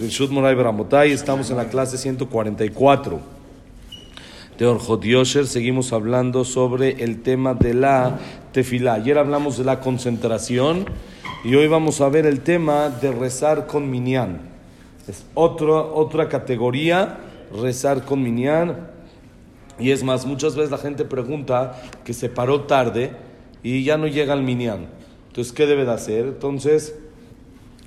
Moray Bramotay, estamos en la clase 144 de Orjot Yosher. Seguimos hablando sobre el tema de la tefilá. Ayer hablamos de la concentración y hoy vamos a ver el tema de rezar con minyan. Es otro, otra categoría, rezar con minyan. Y es más, muchas veces la gente pregunta que se paró tarde y ya no llega al minyan. Entonces, ¿qué debe de hacer? Entonces,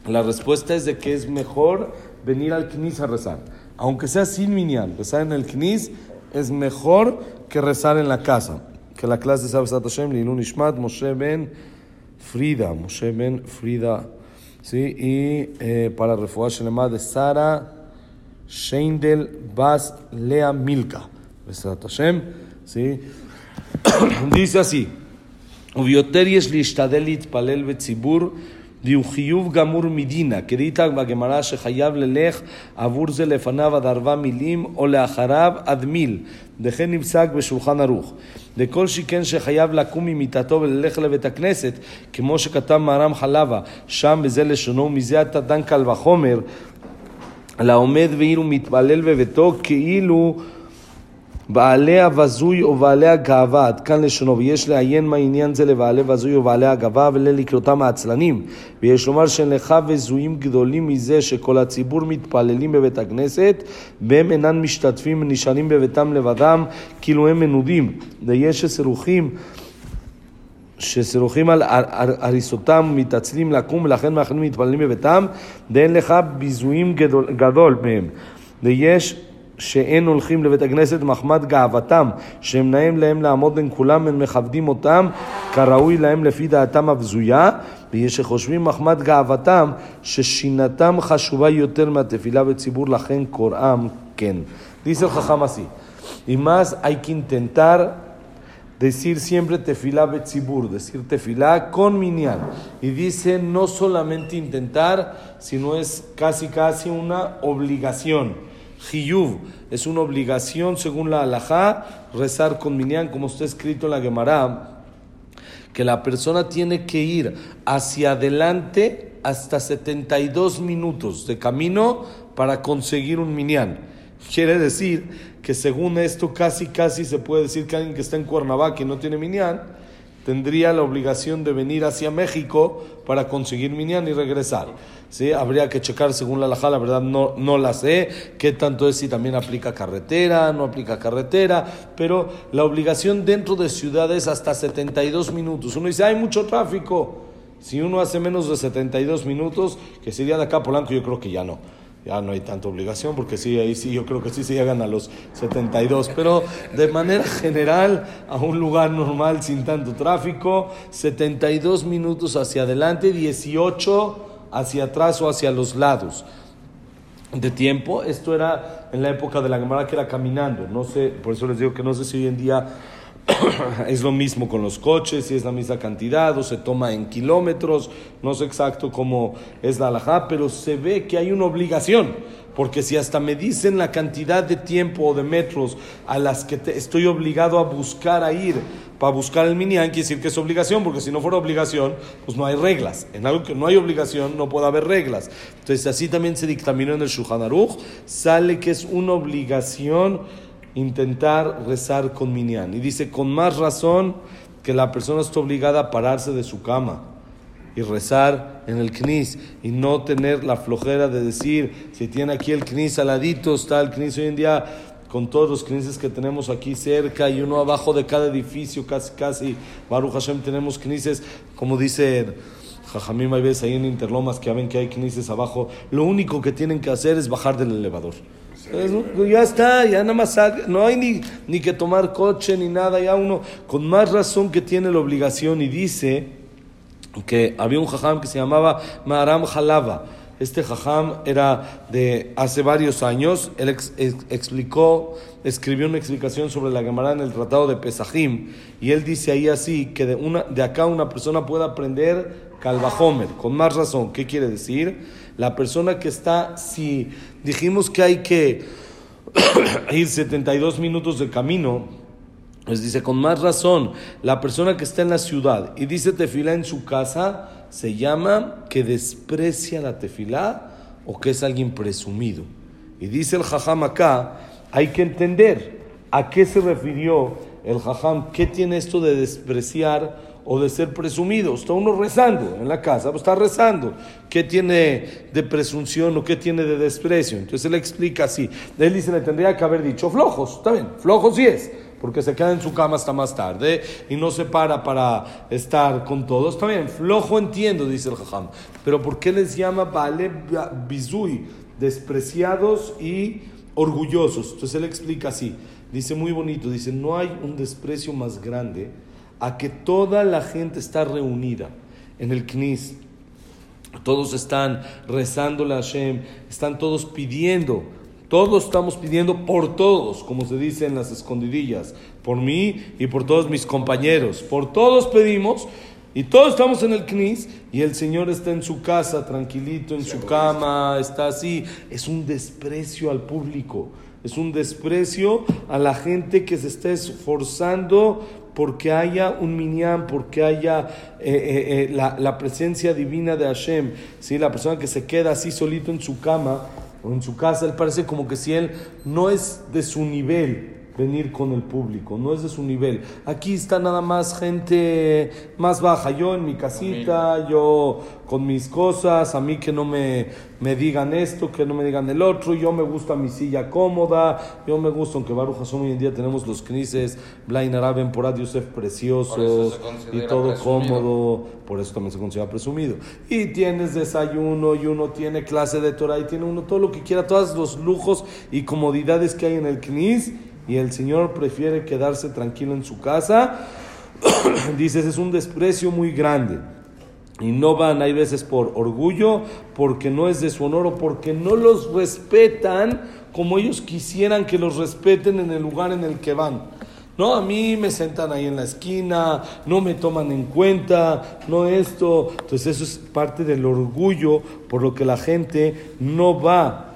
la respuesta es de que es mejor venir al Knis a rezar. Aunque sea sin minián, rezar en el Knis es mejor que rezar en la casa. Que la clase sabe Sat Hashem, Lilun Ishmat, Moshe Ben Frida, Moshe Ben Frida. ¿sí? Y eh, para refugiar Shelema de Sara Sheindel Bas Lea Milka. Besat Hashem. ¿sí? Dice así: Ubioter yesh lishtadel itpalel betzibur. והוא חיוב גמור מדינה, כדאיתא בגמרא שחייב ללך עבור זה לפניו עד ארבע מילים או לאחריו עד מיל, וכן נפסק בשולחן ערוך. וכל שכן שחייב לקום ממיטתו וללך לבית הכנסת, כמו שכתב מהר"ם חלבה, שם בזה לשונו, ומזה אתה דן קל וחומר, לעומד ואילו מתפלל בביתו כאילו בעלי הבזוי או בעלי הגאווה, עד כאן לשונו, ויש לעיין מה עניין זה לבעלי בזוי או בעלי הגאווה וללקרותם העצלנים. ויש לומר שאין לך בזויים גדולים מזה שכל הציבור מתפללים בבית הכנסת, והם אינם משתתפים ונשארים בביתם לבדם, כאילו הם מנודים. ויש שסירוחים שסירוחים על הריסותם מתעצלים לקום ולכן מאחלים מתפללים בביתם ואין לך ביזויים גדול, גדול מהם. ויש שאין הולכים לבית הכנסת מחמד גאוותם, שהם נעים להם לעמוד בין כולם, הם מכבדים אותם כראוי להם לפי דעתם הבזויה, ויש שחושבים מחמד גאוותם, ששינתם חשובה יותר מהתפילה בציבור, לכן קוראם כן. El Jajam así, y más hay que decir siempre tefilá betzibur, decir tefilá con minyan. Y dice no solamente intentar, sino es casi casi una obligación. Hiyuv es una obligación según la halajá rezar con minyan, como está escrito en la Gemara, que la persona tiene que ir hacia adelante hasta 72 minutos de camino para conseguir un minyan. Quiere decir que según esto casi casi se puede decir que alguien que está en Cuernavaca y no tiene minyan, tendría la obligación de venir hacia México para conseguir minyan y regresar. ¿sí? Habría que checar según la laja, la verdad no, no la sé, qué tanto es si también aplica carretera, no aplica carretera, pero la obligación dentro de ciudades hasta 72 minutos. Uno dice, hay mucho tráfico. Si uno hace menos de 72 minutos, que sería de acá a Polanco, yo creo que ya no ya no hay tanta obligación, porque sí, ahí sí, yo creo que sí se llegan a los 72, pero de manera general, a un lugar normal sin tanto tráfico, 72 minutos hacia adelante, 18 hacia atrás o hacia los lados de tiempo. Esto era en la época de la Gemara que era caminando. No sé, por eso les digo que no sé si hoy en día es lo mismo con los coches, si es la misma cantidad o se toma en kilómetros. No sé exacto cómo es la alajá, pero se ve que hay una obligación. Porque si hasta me dicen la cantidad de tiempo o de metros a las que estoy obligado a buscar a ir para buscar el minyan, quiere decir que es obligación, porque si no fuera obligación, pues no hay reglas. En algo que no hay obligación no puede haber reglas. Entonces así también se dictaminó en el Shulchan sale que es una obligación intentar rezar con minyan. Y dice, con más razón que la persona está obligada a pararse de su cama y rezar en el knis y no tener la flojera de decir, si tiene aquí el knis al ladito, está el knis hoy en día con todos los knises que tenemos aquí cerca y uno abajo de cada edificio, casi, casi, Baruch Hashem, tenemos knises, como dice Jajamim, hay veces ahí en Interlomas que ven que hay knises abajo, lo único que tienen que hacer es bajar del elevador. Ya está, ya nada más, no hay ni, ni que tomar coche ni nada, ya uno, con más razón que tiene la obligación y dice que había un jajam que se llamaba Maram Jalava este jajam era de hace varios años. Él explicó, escribió una explicación sobre la Gemara en el Tratado de Pesajim. Y él dice ahí así que de, una, de acá una persona puede aprender Calvajomer, con más razón. ¿Qué quiere decir? La persona que está, si dijimos que hay que ir 72 minutos de camino, pues dice, con más razón, la persona que está en la ciudad y dice tefila en su casa, se llama que desprecia la tefilá o que es alguien presumido. Y dice el jajam acá, hay que entender a qué se refirió el jajam, qué tiene esto de despreciar o de ser presumido. Está uno rezando en la casa, pues está rezando. ¿Qué tiene de presunción o qué tiene de desprecio? Entonces él explica así. Él dice, le tendría que haber dicho flojos, está bien, flojos sí es, porque se queda en su cama hasta más tarde y no se para para estar con todos. Está bien, flojo entiendo, dice el jajam. Pero ¿por qué les llama Bale Bizui? Despreciados y orgullosos. Entonces él explica así. Dice muy bonito, dice, no hay un desprecio más grande a que toda la gente está reunida en el Knis. Todos están rezando la Hashem, están todos pidiendo, todos estamos pidiendo por todos, como se dice en las escondidillas, por mí y por todos mis compañeros, por todos pedimos y todos estamos en el Knis y el Señor está en su casa, tranquilito, en su cama, está así. Es un desprecio al público, es un desprecio a la gente que se está esforzando porque haya un minyan, porque haya eh, eh, eh, la, presencia divina de Hashem. ¿sí? La persona que se queda así solito en su cama o en su casa, él parece como que si él no es de su nivel venir con el público, no es de su nivel. Aquí está nada más gente más baja, yo en mi casita, yo con mis cosas, a mí que no me, me digan esto, que no me digan el otro, yo me gusta mi silla cómoda, yo me gusta, aunque Baruch hoy en día tenemos los crises, Blain Araben, por Yosef preciosos y todo cómodo, por eso también se considera presumido. Y tienes desayuno y uno tiene clase de Torah y tiene uno todo lo que quiera, todos los lujos y comodidades que hay en el knis y el Señor prefiere quedarse tranquilo en su casa, dices, es un desprecio muy grande. Y no van, hay veces por orgullo, porque no es de su honor o porque no los respetan como ellos quisieran que los respeten en el lugar en el que van. No, a mí me sentan ahí en la esquina, no me toman en cuenta, no esto. Entonces eso es parte del orgullo por lo que la gente no va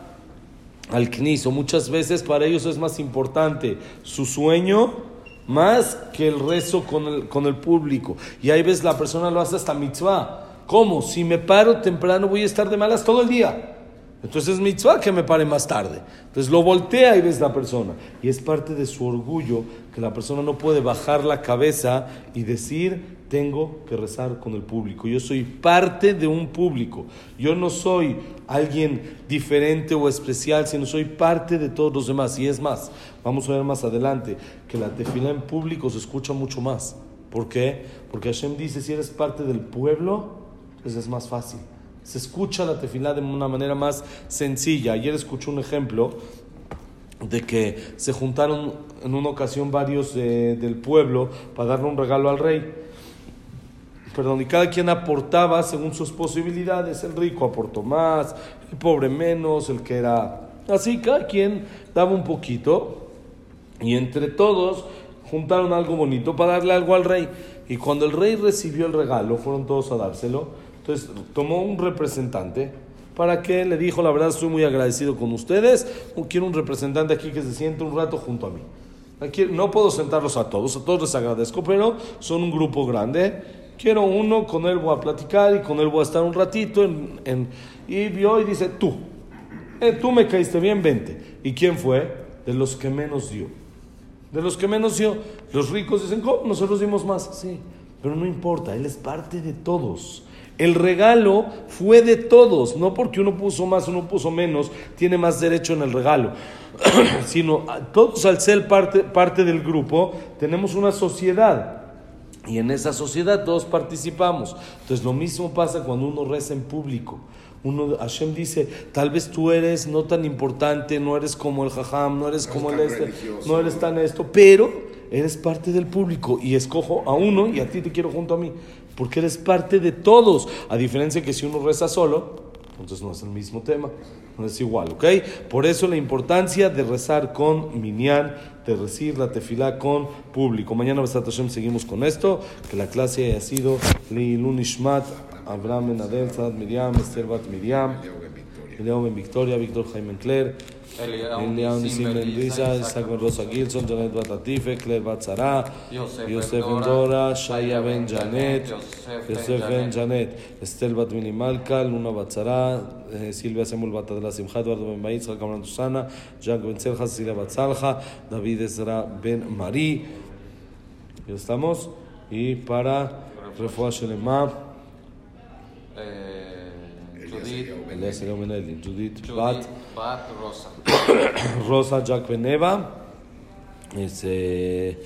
al kniso. Muchas veces para ellos es más importante su sueño más que el rezo con el, con el público. Y ahí ves la persona lo hace hasta mitzvah. ¿Cómo? Si me paro temprano voy a estar de malas todo el día. Entonces es mitzvah que me pare más tarde. Entonces lo voltea y ves la persona. Y es parte de su orgullo que la persona no puede bajar la cabeza y decir, tengo que rezar con el público. Yo soy parte de un público. Yo no soy alguien diferente o especial, sino soy parte de todos los demás. Y es más, vamos a ver más adelante, que la tefila en público se escucha mucho más. ¿Por qué? Porque Hashem dice, si eres parte del pueblo, pues es más fácil. Se escucha la tefila de una manera más sencilla. Ayer escuché un ejemplo de que se juntaron en una ocasión varios eh, del pueblo para darle un regalo al rey perdón, y cada quien aportaba según sus posibilidades. El rico aportó más, el pobre menos, el que era así, cada quien daba un poquito y entre todos juntaron algo bonito para darle algo al rey. Y cuando el rey recibió el regalo, fueron todos a dárselo. Entonces tomó un representante para que le dijo, la verdad estoy muy agradecido con ustedes, quiero un representante aquí que se siente un rato junto a mí. Aquí no puedo sentarlos a todos, a todos les agradezco, pero son un grupo grande Quiero uno, con él voy a platicar y con él voy a estar un ratito. En, y vio y dice, tú, eh, tú me caíste bien, vente. ¿Y quién fue? De los que menos dio. De los que menos dio. Los ricos dicen, ¿cómo? Nosotros dimos más. Sí, pero no importa, él es parte de todos. El regalo fue de todos, no porque uno puso más, uno puso menos, tiene más derecho en el regalo, sino todos al ser parte, parte del grupo tenemos una sociedad y en esa sociedad todos participamos. Entonces lo mismo pasa cuando uno reza en público. Uno, Hashem dice, tal vez tú eres no tan importante, no eres como el jajam, no eres como el este, no eres tan esto, pero eres parte del público y escojo a uno y a ti te quiero junto a mí, porque eres parte de todos, a diferencia que si uno reza solo, entonces no es el mismo tema, no es igual, ¿ok? Por eso la importancia de rezar con minyan, de recibir la tefilá con público. Mañana, Hashem, seguimos con esto, que la clase haya sido Li Lunishmat, Abraham Ben Adel, Miriam, Esther Bat Miriam. Eliao Ben Victoria, Víctor Jaime Claire, Eliao Nisim Isaac Ben Rosa Gilson, Janet Batatife, Claire Batzara, Yosef Ben Dora, Shaya Ben Janet, Yosef Ben Janet, Estel Bat Mini Malka, Luna Batzara, eh, Silvia Semul Bat de la Simcha, Eduardo Ben Baitz, Kamran Susana, Jack Ben Celja, Cecilia Batzalja, David Ezra Ben Marí. Ya estamos. Y para Refuah Shelema, Eh, Judith, Elías Eliao Ben Eli, Judith Bat. Judith Bat Rosa. Rosa Jack Beneva, este,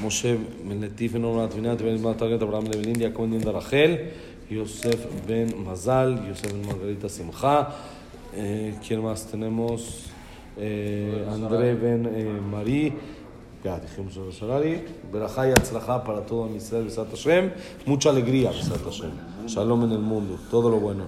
Moshe Ben Letif Ben Ornat Vinat Ben Ismael Target Abraham Levelin, Jacob Ben Rachel, Yosef Ben Mazal, Yosef Ben Margarita Simcha, eh, ¿quién más tenemos? Eh, André Ben eh, Marí, ya dijimos el Sarari, Berajá y Atzlajá para todo Israel, Besat Hashem, mucha alegría, Besat Hashem, Shalom en el mundo, todo lo bueno.